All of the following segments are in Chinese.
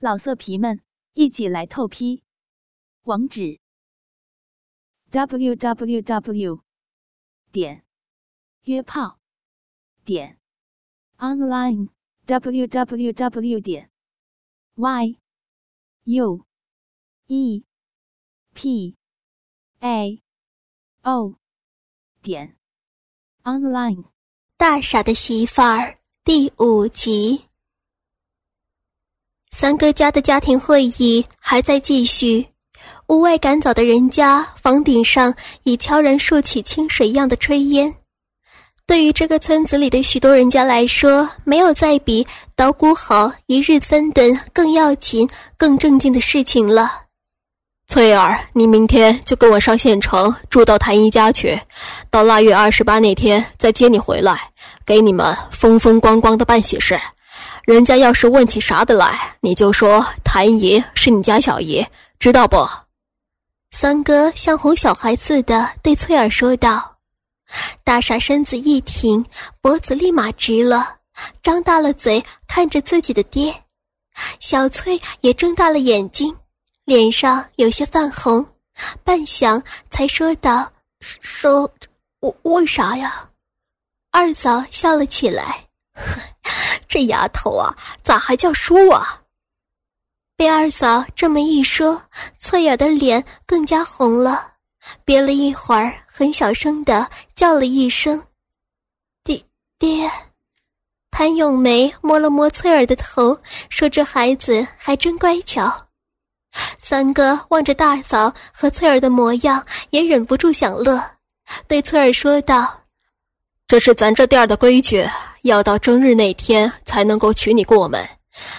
老色皮们，一起来透批！网址：w w w 点约炮点 online w w w 点 y u e p a o 点 online。大傻的媳妇儿第五集。三哥家的家庭会议还在继续，屋外赶早的人家房顶上已悄然竖起清水一样的炊烟。对于这个村子里的许多人家来说，没有再比捣鼓好一日三顿更要紧、更正经的事情了。翠儿，你明天就跟我上县城住到谭姨家去，到腊月二十八那天再接你回来，给你们风风光光的办喜事。人家要是问起啥的来，你就说谭姨是你家小姨，知道不？三哥像哄小孩似的对翠儿说道。大傻身子一挺，脖子立马直了，张大了嘴看着自己的爹。小翠也睁大了眼睛，脸上有些泛红，半晌才说道：“说，我为啥呀？”二嫂笑了起来。这丫头啊，咋还叫叔啊？被二嫂这么一说，翠儿的脸更加红了，憋了一会儿，很小声的叫了一声：“爹爹。”谭咏梅摸了摸翠儿的头，说：“这孩子还真乖巧。”三哥望着大嫂和翠儿的模样，也忍不住想乐，对翠儿说道：“这是咱这店的规矩。”要到正日那天才能够娶你过门，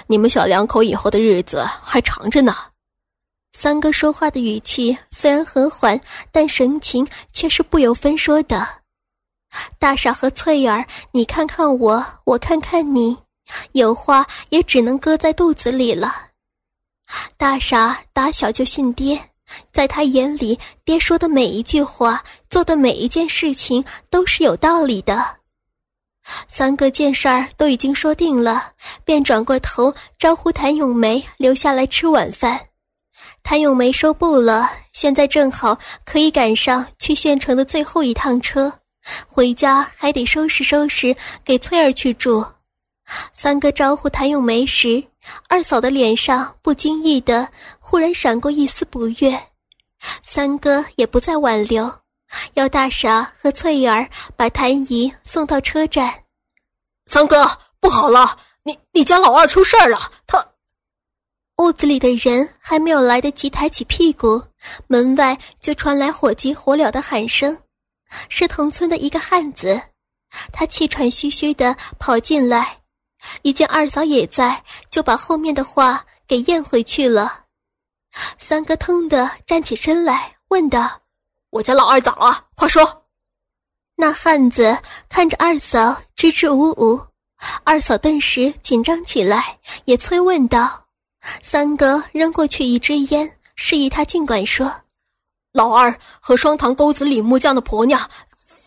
你们小两口以后的日子还长着呢。三哥说话的语气虽然和缓，但神情却是不由分说的。大傻和翠儿，你看看我，我看看你，有话也只能搁在肚子里了。大傻打小就信爹，在他眼里，爹说的每一句话，做的每一件事情都是有道理的。三个件事儿都已经说定了，便转过头招呼谭咏梅留下来吃晚饭。谭咏梅说不了，现在正好可以赶上去县城的最后一趟车，回家还得收拾收拾给翠儿去住。三哥招呼谭咏梅时，二嫂的脸上不经意的忽然闪过一丝不悦，三哥也不再挽留。要大傻和翠儿把谭姨送到车站。三哥，不好了，你你家老二出事儿了。他屋子里的人还没有来得及抬起屁股，门外就传来火急火燎的喊声，是同村的一个汉子。他气喘吁吁的跑进来，一见二嫂也在，就把后面的话给咽回去了。三哥腾的站起身来，问道。我家老二咋了？快说！那汉子看着二嫂支支吾吾，二嫂顿时紧张起来，也催问道：“三哥，扔过去一支烟，示意他尽管说。老二和双塘沟子李木匠的婆娘，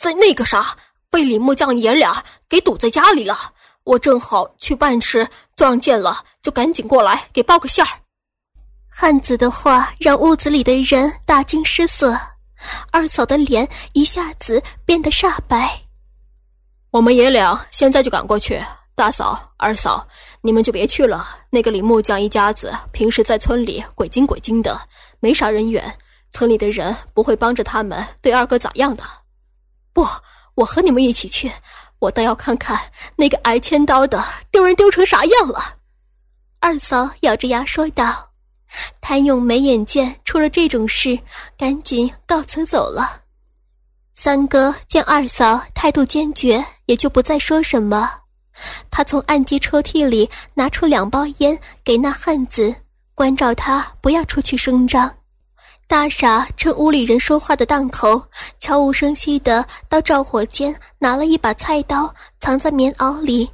在那个啥，被李木匠爷俩给堵在家里了。我正好去办事，撞见了，就赶紧过来给报个信儿。”汉子的话让屋子里的人大惊失色。二嫂的脸一下子变得煞白。我们爷俩现在就赶过去。大嫂、二嫂，你们就别去了。那个李木匠一家子平时在村里鬼精鬼精的，没啥人缘，村里的人不会帮着他们对二哥咋样的。不，我和你们一起去，我倒要看看那个挨千刀的丢人丢成啥样了。二嫂咬着牙说道。谭咏梅眼见出了这种事，赶紧告辞走了。三哥见二嫂态度坚决，也就不再说什么。他从案几抽屉里拿出两包烟，给那汉子，关照他不要出去声张。大傻趁屋里人说话的档口，悄无声息地到灶火间拿了一把菜刀，藏在棉袄里。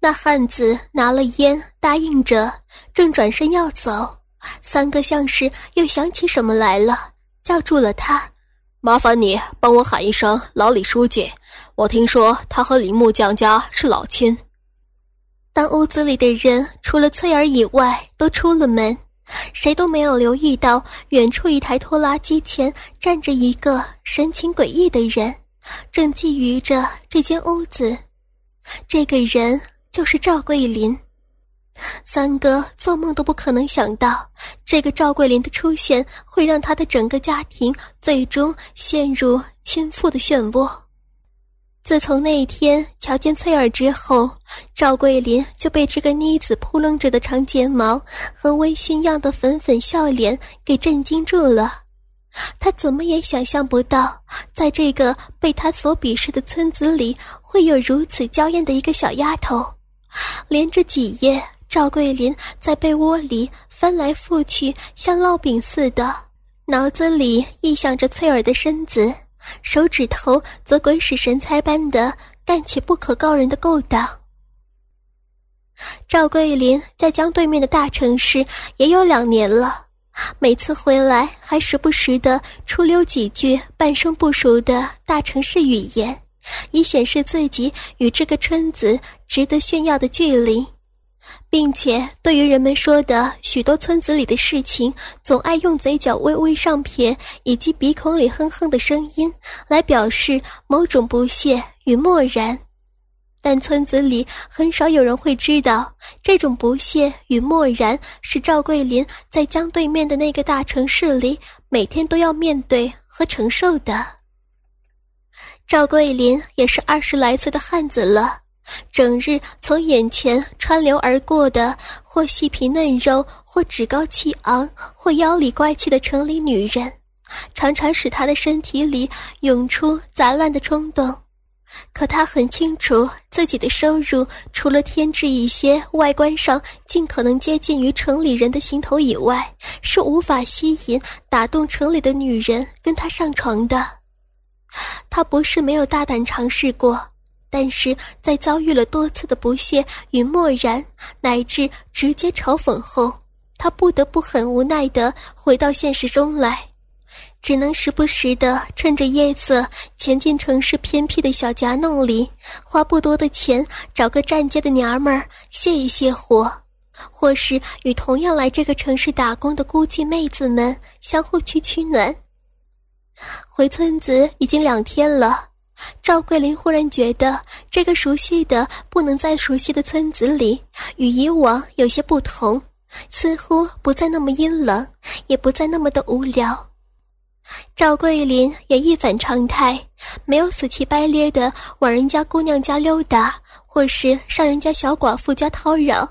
那汉子拿了烟，答应着，正转身要走。三哥像是又想起什么来了，叫住了他：“麻烦你帮我喊一声老李书记，我听说他和李木匠家是老亲。”当屋子里的人除了翠儿以外都出了门，谁都没有留意到远处一台拖拉机前站着一个神情诡异的人，正觊觎着这间屋子。这个人就是赵桂林。三哥做梦都不可能想到，这个赵桂林的出现会让他的整个家庭最终陷入倾覆的漩涡。自从那一天瞧见翠儿之后，赵桂林就被这个妮子扑棱着的长睫毛和微醺样的粉粉笑脸给震惊住了。他怎么也想象不到，在这个被他所鄙视的村子里，会有如此娇艳的一个小丫头。连着几夜，赵桂林在被窝里翻来覆去，像烙饼似的，脑子里臆想着翠儿的身子。手指头则鬼使神差般的干起不可告人的勾当。赵桂林在江对面的大城市也有两年了，每次回来还时不时的出溜几句半生不熟的大城市语言，以显示自己与这个村子值得炫耀的距离。并且，对于人们说的许多村子里的事情，总爱用嘴角微微上撇以及鼻孔里哼哼的声音来表示某种不屑与漠然。但村子里很少有人会知道，这种不屑与漠然是赵桂林在江对面的那个大城市里每天都要面对和承受的。赵桂林也是二十来岁的汉子了。整日从眼前穿流而过的，或细皮嫩肉，或趾高气昂，或妖里怪气的城里女人，常常使他的身体里涌出杂乱的冲动。可他很清楚，自己的收入除了添置一些外观上尽可能接近于城里人的行头以外，是无法吸引、打动城里的女人跟他上床的。他不是没有大胆尝试过。但是在遭遇了多次的不屑与漠然，乃至直接嘲讽后，他不得不很无奈地回到现实中来，只能时不时的趁着夜色潜进城市偏僻的小夹弄里，花不多的钱找个站街的娘们儿泄一泄火，或是与同样来这个城市打工的孤寂妹子们相互取取暖。回村子已经两天了。赵桂林忽然觉得，这个熟悉的不能再熟悉的村子里，与以往有些不同，似乎不再那么阴冷，也不再那么的无聊。赵桂林也一反常态，没有死乞白咧的往人家姑娘家溜达，或是上人家小寡妇家叨扰。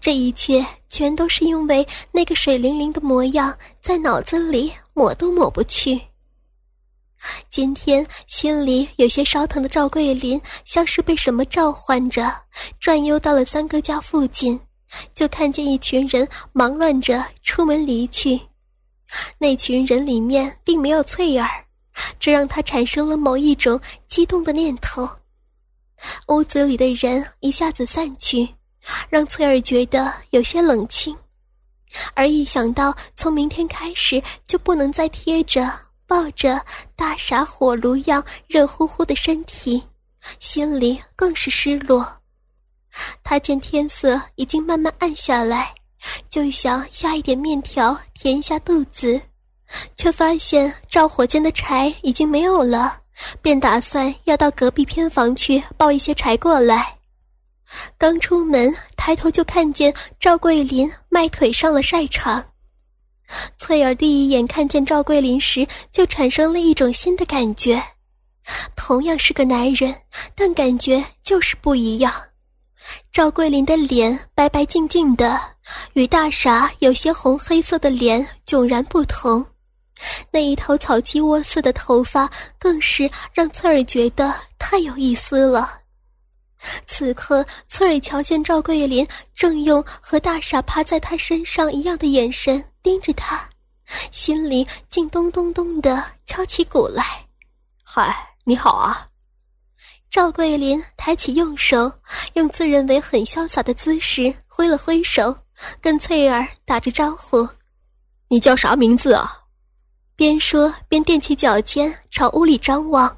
这一切全都是因为那个水灵灵的模样，在脑子里抹都抹不去。今天心里有些烧疼的赵桂林，像是被什么召唤着，转悠到了三哥家附近，就看见一群人忙乱着出门离去。那群人里面并没有翠儿，这让他产生了某一种激动的念头。屋子里的人一下子散去，让翠儿觉得有些冷清，而一想到从明天开始就不能再贴着。抱着大傻火炉样热乎乎的身体，心里更是失落。他见天色已经慢慢暗下来，就想下一点面条填一下肚子，却发现灶火间的柴已经没有了，便打算要到隔壁偏房去抱一些柴过来。刚出门，抬头就看见赵桂林迈腿上了晒场。翠儿第一眼看见赵桂林时，就产生了一种新的感觉。同样是个男人，但感觉就是不一样。赵桂林的脸白白净净的，与大傻有些红黑色的脸迥然不同。那一头草鸡窝似的头发，更是让翠儿觉得太有意思了。此刻，翠儿瞧见赵桂林正用和大傻趴在他身上一样的眼神盯着他，心里竟咚咚咚的敲起鼓来。嗨，你好啊！赵桂林抬起右手，用自认为很潇洒的姿势挥了挥手，跟翠儿打着招呼：“你叫啥名字啊？”边说边踮起脚尖朝屋里张望。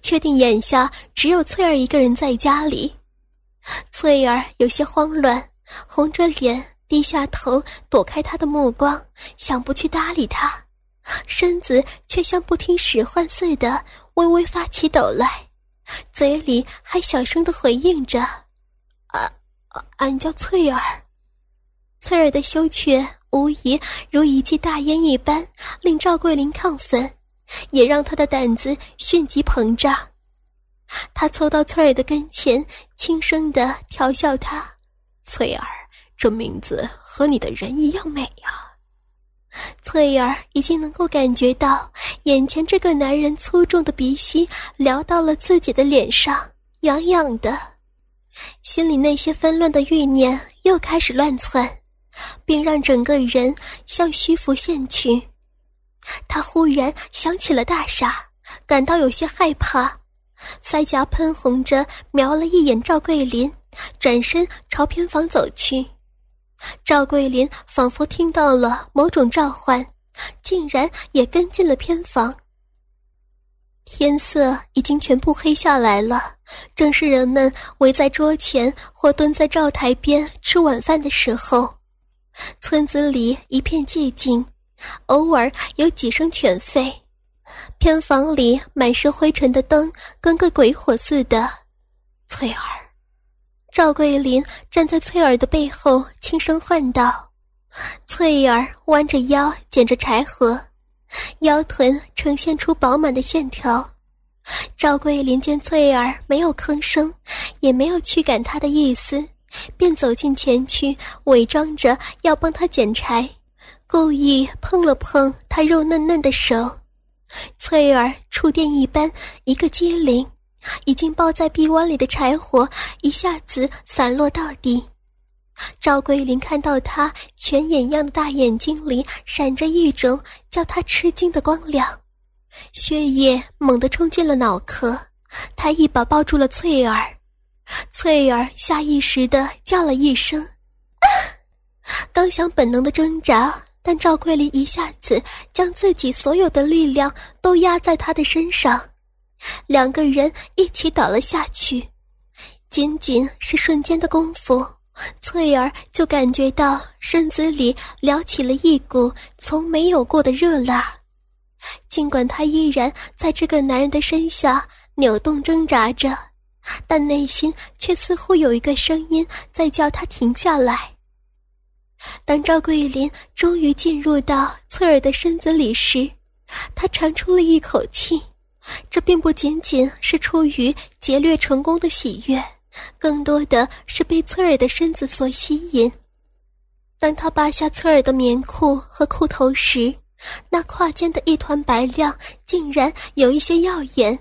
确定眼下只有翠儿一个人在家里，翠儿有些慌乱，红着脸低下头躲开他的目光，想不去搭理他，身子却像不听使唤似的微微发起抖来，嘴里还小声的回应着：“啊，俺叫翠儿。”翠儿的羞怯无疑如一记大烟一般，令赵桂林亢奋，也让他的胆子迅即膨胀。他凑到翠儿的跟前，轻声的调笑她：“翠儿，这名字和你的人一样美呀。”翠儿已经能够感觉到眼前这个男人粗重的鼻息撩到了自己的脸上，痒痒的，心里那些纷乱的欲念又开始乱窜，并让整个人向虚浮陷去。他忽然想起了大傻，感到有些害怕。腮颊喷红着，瞄了一眼赵桂林，转身朝偏房走去。赵桂林仿佛听到了某种召唤，竟然也跟进了偏房。天色已经全部黑下来了，正是人们围在桌前或蹲在灶台边吃晚饭的时候。村子里一片寂静，偶尔有几声犬吠。偏房里满是灰尘的灯，跟个鬼火似的。翠儿，赵桂林站在翠儿的背后，轻声唤道：“翠儿，弯着腰捡着柴禾，腰臀呈现出饱满的线条。”赵桂林见翠儿没有吭声，也没有驱赶她的意思，便走近前去，伪装着要帮她捡柴，故意碰了碰他肉嫩嫩的手。翠儿触电一般，一个机灵，已经抱在臂弯里的柴火一下子散落到底。赵桂林看到他泉眼样的大眼睛里闪着一种叫他吃惊的光亮，血液猛地冲进了脑壳，他一把抱住了翠儿。翠儿下意识地叫了一声，啊！刚想本能的挣扎。但赵桂林一下子将自己所有的力量都压在他的身上，两个人一起倒了下去。仅仅是瞬间的功夫，翠儿就感觉到身子里撩起了一股从没有过的热辣。尽管她依然在这个男人的身下扭动挣扎着，但内心却似乎有一个声音在叫她停下来。当赵桂林终于进入到翠儿的身子里时，他长出了一口气。这并不仅仅是出于劫掠成功的喜悦，更多的是被翠儿的身子所吸引。当他扒下翠儿的棉裤和裤头时，那胯间的一团白亮竟然有一些耀眼，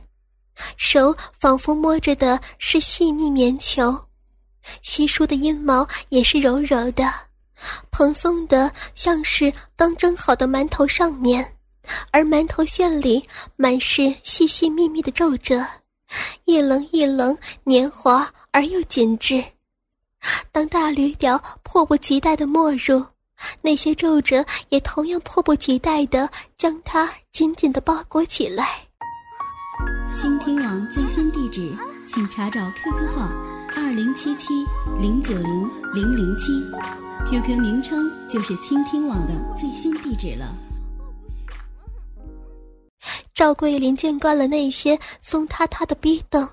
手仿佛摸着的是细腻棉球，稀疏的阴毛也是柔柔的。蓬松的，像是刚蒸好的馒头上面，而馒头馅里满是细细密密的皱褶，一棱一棱，黏滑而又紧致。当大驴屌迫不及待的没入，那些皱褶也同样迫不及待的将它紧紧的包裹起来。倾听网最新地址，请查找 QQ 号二零七七零九零零零七。QQ 名称就是倾听网的最新地址了。赵桂林见惯了那些松塌塌的逼洞，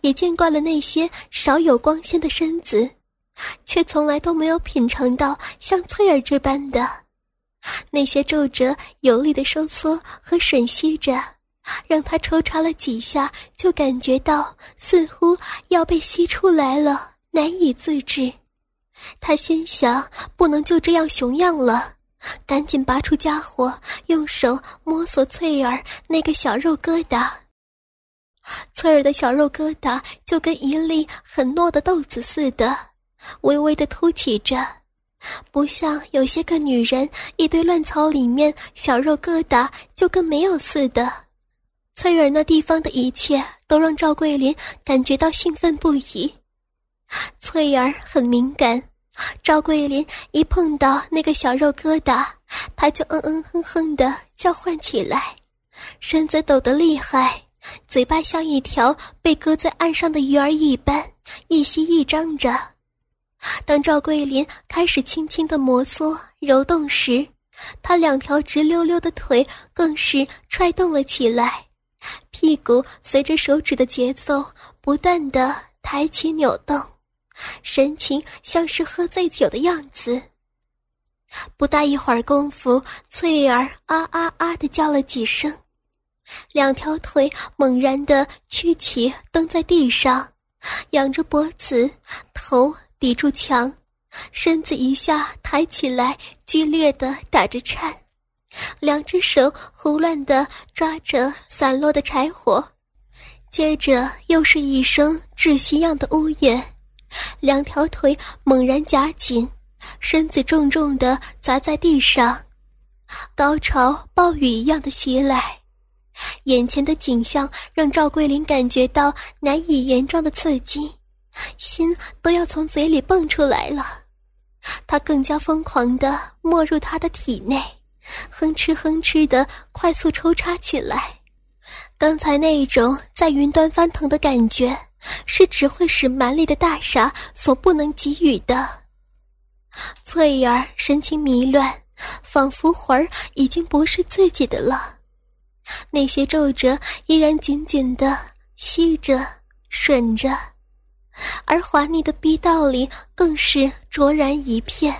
也见惯了那些少有光鲜的身子，却从来都没有品尝到像翠儿这般的那些皱褶有力的收缩和吮吸着，让他抽插了几下，就感觉到似乎要被吸出来了，难以自制。他心想：不能就这样熊样了，赶紧拔出家伙，用手摸索翠儿那个小肉疙瘩。翠儿的小肉疙瘩就跟一粒很糯的豆子似的，微微的凸起着，不像有些个女人一堆乱草里面小肉疙瘩就跟没有似的。翠儿那地方的一切都让赵桂林感觉到兴奋不已。翠儿很敏感，赵桂林一碰到那个小肉疙瘩，他就嗯嗯哼哼的叫唤起来，身子抖得厉害，嘴巴像一条被搁在岸上的鱼儿一般，一吸一张着。当赵桂林开始轻轻的摩挲揉动时，他两条直溜溜的腿更是踹动了起来，屁股随着手指的节奏不断的抬起扭动，神情像是喝醉酒的样子。不大一会儿功夫，翠儿啊啊啊的叫了几声，两条腿猛然的屈起，蹬在地上，仰着脖子，头抵住墙。身子一下抬起来，剧烈的打着颤，两只手胡乱的抓着散落的柴火，接着又是一声窒息样的呜咽，两条腿猛然夹紧，身子重重的砸在地上，高潮暴雨一样的袭来，眼前的景象让赵桂林感觉到难以言状的刺激，心都要从嘴里蹦出来了。他更加疯狂地没入他的体内，哼哧哼哧地快速抽插起来。刚才那一种在云端翻腾的感觉，是只会使蛮力的大傻所不能给予的。翠儿神情迷乱，仿佛魂儿已经不是自己的了。那些皱褶依然紧紧的吸着、吮着。而华丽的逼道里更是灼然一片，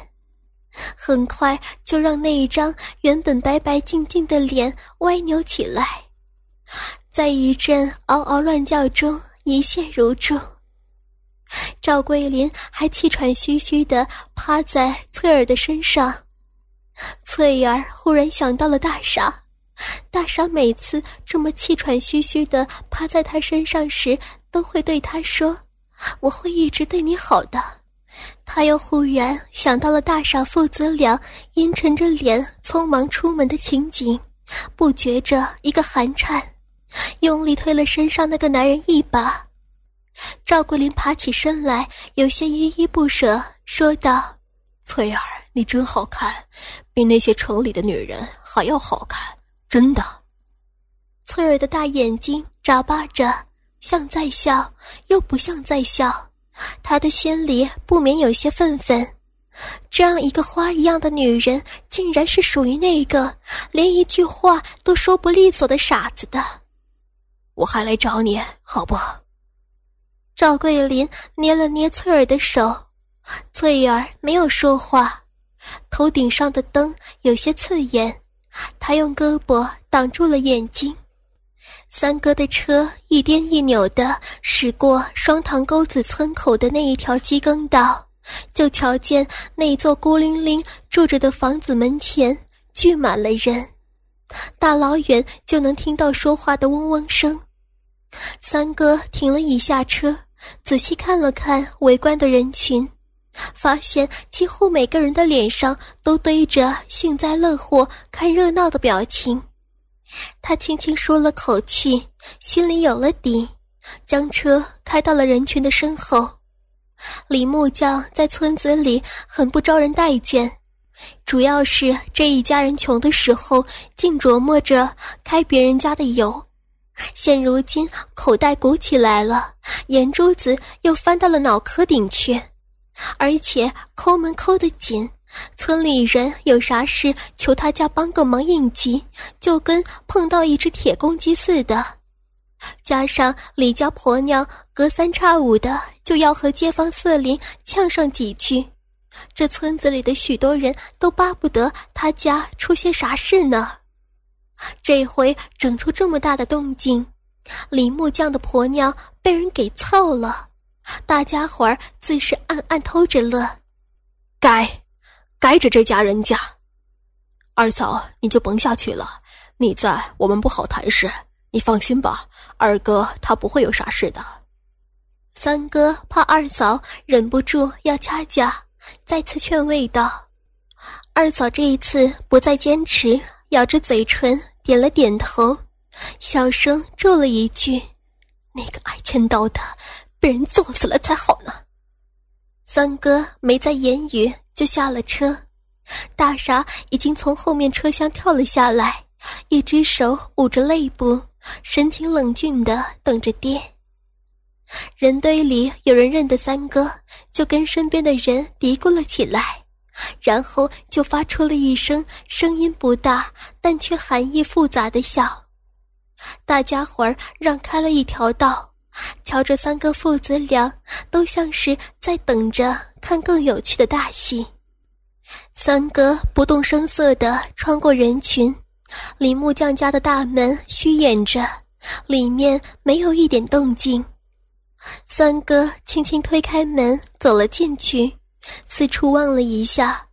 很快就让那一张原本白白净净的脸歪扭起来，在一阵嗷嗷乱叫中一泻如注。赵桂林还气喘吁吁地趴在翠儿的身上，翠儿忽然想到了大傻，大傻每次这么气喘吁吁地趴在他身上时，都会对他说。我会一直对你好的。他又忽然想到了大傻父子俩阴沉着脸匆忙出门的情景，不觉着一个寒颤，用力推了身上那个男人一把。赵桂林爬起身来，有些依依不舍，说道：“翠儿，你真好看，比那些城里的女人还要好看，真的。”翠儿的大眼睛眨巴着。像在笑，又不像在笑，他的心里不免有些愤愤。这样一个花一样的女人，竟然是属于那个连一句话都说不利索的傻子的。我还来找你，好不？赵桂林捏了捏翠儿的手，翠儿没有说话，头顶上的灯有些刺眼，她用胳膊挡住了眼睛。三哥的车一颠一扭的驶过双塘沟子村口的那一条机耕道，就瞧见那座孤零零住着的房子门前聚满了人，大老远就能听到说话的嗡嗡声。三哥停了一下车，仔细看了看围观的人群，发现几乎每个人的脸上都堆着幸灾乐祸、看热闹的表情。他轻轻舒了口气，心里有了底，将车开到了人群的身后。李木匠在村子里很不招人待见，主要是这一家人穷的时候净琢磨着开别人家的油，现如今口袋鼓起来了，眼珠子又翻到了脑壳顶去，而且抠门抠得紧。村里人有啥事求他家帮个忙应急，就跟碰到一只铁公鸡似的。加上李家婆娘隔三差五的就要和街坊四邻呛上几句，这村子里的许多人都巴不得他家出些啥事呢。这回整出这么大的动静，李木匠的婆娘被人给操了，大家伙儿自是暗暗偷着乐。该。该着这家人家，二嫂你就甭下去了。你在我们不好谈事，你放心吧。二哥他不会有啥事的。三哥怕二嫂忍不住要掐架，再次劝慰道：“二嫂这一次不再坚持，咬着嘴唇点了点头，小声咒了一句：‘那个爱千刀的，被人揍死了才好呢。’”三哥没再言语。就下了车，大傻已经从后面车厢跳了下来，一只手捂着肋部，神情冷峻的等着爹。人堆里有人认得三哥，就跟身边的人嘀咕了起来，然后就发出了一声声音不大但却含义复杂的笑。大家伙儿让开了一条道，瞧着三个父子俩，都像是在等着看更有趣的大戏。三哥不动声色地穿过人群，李木匠家的大门虚掩着，里面没有一点动静。三哥轻轻推开门，走了进去，四处望了一下，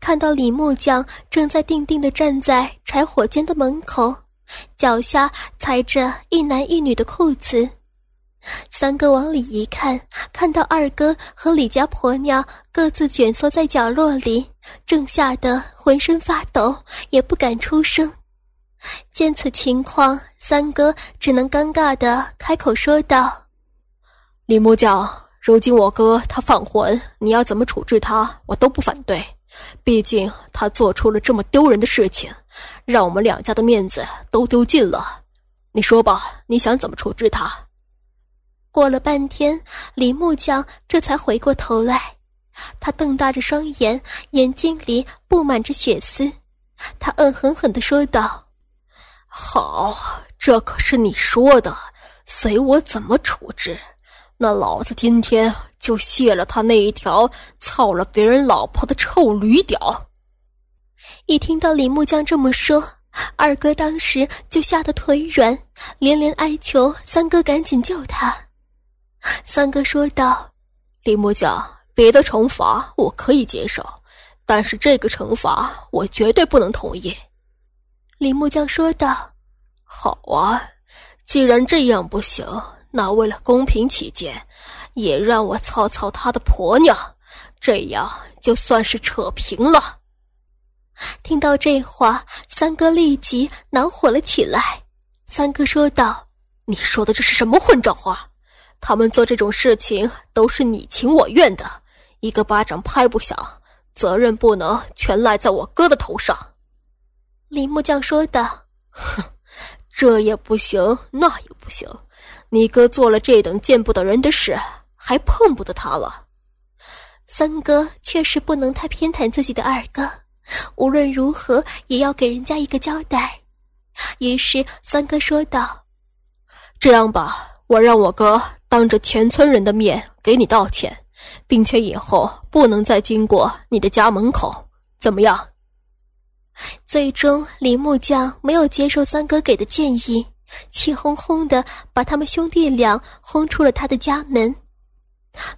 看到李木匠正在定定地站在柴火间的门口。脚下踩着一男一女的裤子，三哥往里一看，看到二哥和李家婆娘各自蜷缩在角落里，正吓得浑身发抖，也不敢出声。见此情况，三哥只能尴尬的开口说道：“李木匠，如今我哥他犯浑，你要怎么处置他，我都不反对。毕竟他做出了这么丢人的事情。”让我们两家的面子都丢尽了，你说吧，你想怎么处置他？过了半天，李木匠这才回过头来，他瞪大着双眼，眼睛里布满着血丝，他恶狠狠地说道：“好，这可是你说的，随我怎么处置，那老子今天就卸了他那一条操了别人老婆的臭驴屌！”一听到李木匠这么说，二哥当时就吓得腿软，连连哀求三哥赶紧救他。三哥说道：“李木匠，别的惩罚我可以接受，但是这个惩罚我绝对不能同意。”李木匠说道：“好啊，既然这样不行，那为了公平起见，也让我操操他的婆娘，这样就算是扯平了。”听到这话，三哥立即恼火了起来。三哥说道：“你说的这是什么混账话？他们做这种事情都是你情我愿的，一个巴掌拍不响，责任不能全赖在我哥的头上。”李木匠说道：“哼，这也不行，那也不行，你哥做了这等见不得人的事，还碰不得他了。”三哥确实不能太偏袒自己的二哥。无论如何也要给人家一个交代，于是三哥说道：“这样吧，我让我哥当着全村人的面给你道歉，并且以后不能再经过你的家门口，怎么样？”最终，李木匠没有接受三哥给的建议，气哄哄的把他们兄弟俩轰出了他的家门。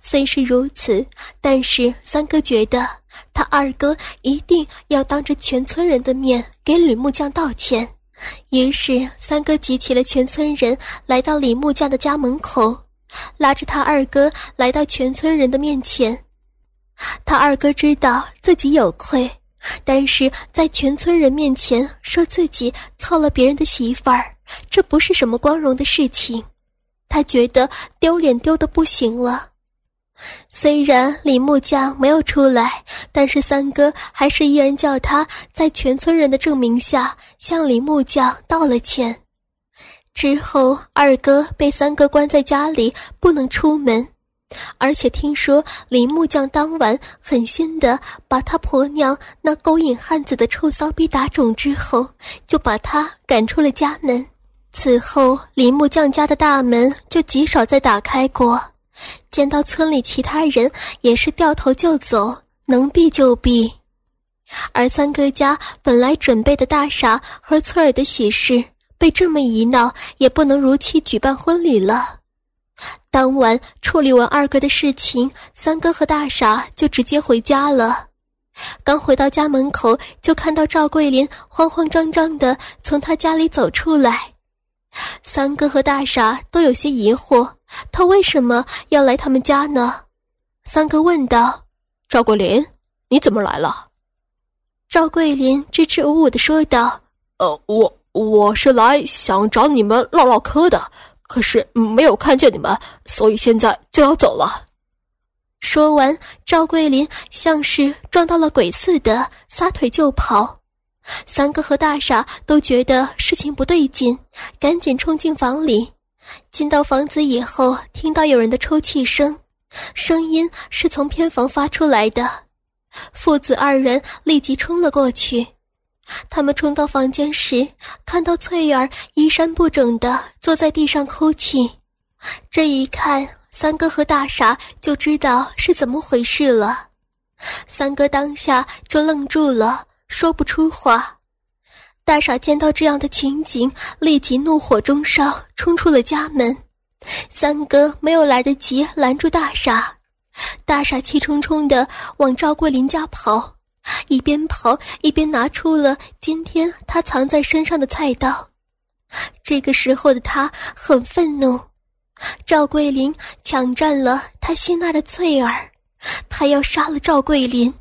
虽是如此，但是三哥觉得他二哥一定要当着全村人的面给李木匠道歉。于是三哥集齐了全村人，来到李木匠的家门口，拉着他二哥来到全村人的面前。他二哥知道自己有愧，但是在全村人面前说自己操了别人的媳妇儿，这不是什么光荣的事情。他觉得丢脸丢的不行了。虽然李木匠没有出来，但是三哥还是一人叫他在全村人的证明下向李木匠道了歉。之后，二哥被三哥关在家里，不能出门，而且听说李木匠当晚狠心的把他婆娘那勾引汉子的臭骚逼打肿之后，就把他赶出了家门。此后，李木匠家的大门就极少再打开过。见到村里其他人也是掉头就走，能避就避。而三哥家本来准备的大傻和翠儿的喜事，被这么一闹，也不能如期举办婚礼了。当晚处理完二哥的事情，三哥和大傻就直接回家了。刚回到家门口，就看到赵桂林慌慌张张的从他家里走出来。三哥和大傻都有些疑惑。他为什么要来他们家呢？三哥问道。赵桂林，你怎么来了？赵桂林支支吾吾的说道：“呃，我我是来想找你们唠唠嗑的，可是没有看见你们，所以现在就要走了。”说完，赵桂林像是撞到了鬼似的，撒腿就跑。三哥和大傻都觉得事情不对劲，赶紧冲进房里。进到房子以后，听到有人的抽泣声，声音是从偏房发出来的。父子二人立即冲了过去。他们冲到房间时，看到翠儿衣衫不整的坐在地上哭泣。这一看，三哥和大傻就知道是怎么回事了。三哥当下就愣住了，说不出话。大傻见到这样的情景，立即怒火中烧，冲出了家门。三哥没有来得及拦住大傻，大傻气冲冲地往赵桂林家跑，一边跑一边拿出了今天他藏在身上的菜刀。这个时候的他很愤怒，赵桂林抢占了他心爱的翠儿，他要杀了赵桂林。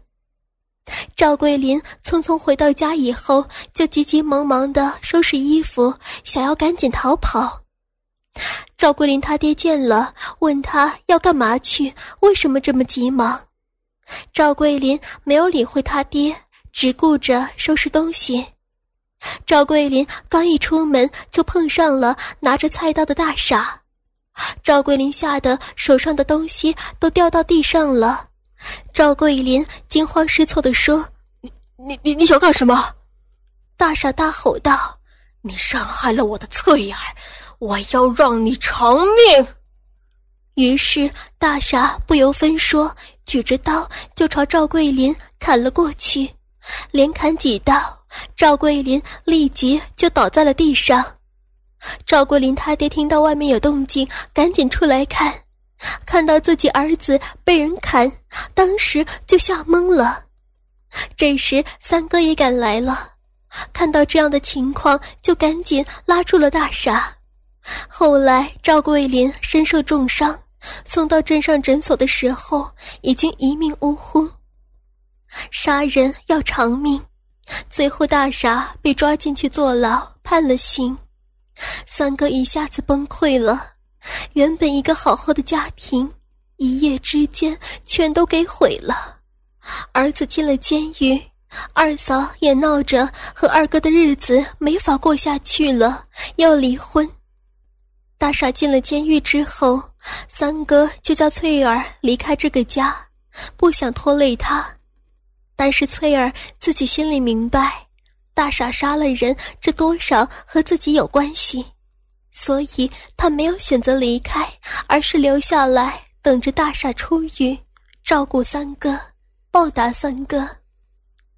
赵桂林匆匆回到家以后，就急急忙忙地收拾衣服，想要赶紧逃跑。赵桂林他爹见了，问他要干嘛去，为什么这么急忙？赵桂林没有理会他爹，只顾着收拾东西。赵桂林刚一出门，就碰上了拿着菜刀的大傻。赵桂林吓得手上的东西都掉到地上了。赵桂林惊慌失措地说：“你、你、你、你想干什么？”大傻大吼道：“你伤害了我的翠儿，我要让你偿命！”于是大傻不由分说，举着刀就朝赵桂林砍了过去。连砍几刀，赵桂林立即就倒在了地上。赵桂林他爹听到外面有动静，赶紧出来看。看到自己儿子被人砍，当时就吓懵了。这时三哥也赶来了，看到这样的情况，就赶紧拉住了大傻。后来赵桂林身受重伤，送到镇上诊所的时候，已经一命呜呼。杀人要偿命，最后大傻被抓进去坐牢，判了刑。三哥一下子崩溃了。原本一个好好的家庭，一夜之间全都给毁了。儿子进了监狱，二嫂也闹着和二哥的日子没法过下去了，要离婚。大傻进了监狱之后，三哥就叫翠儿离开这个家，不想拖累他。但是翠儿自己心里明白，大傻杀了人，这多少和自己有关系。所以他没有选择离开，而是留下来等着大傻出狱，照顾三哥，报答三哥。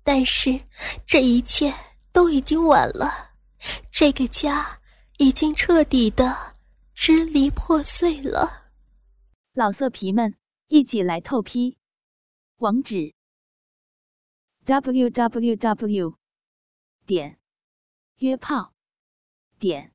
但是这一切都已经晚了，这个家已经彻底的支离破碎了。老色皮们，一起来透批，网址：w w w. 点约炮点。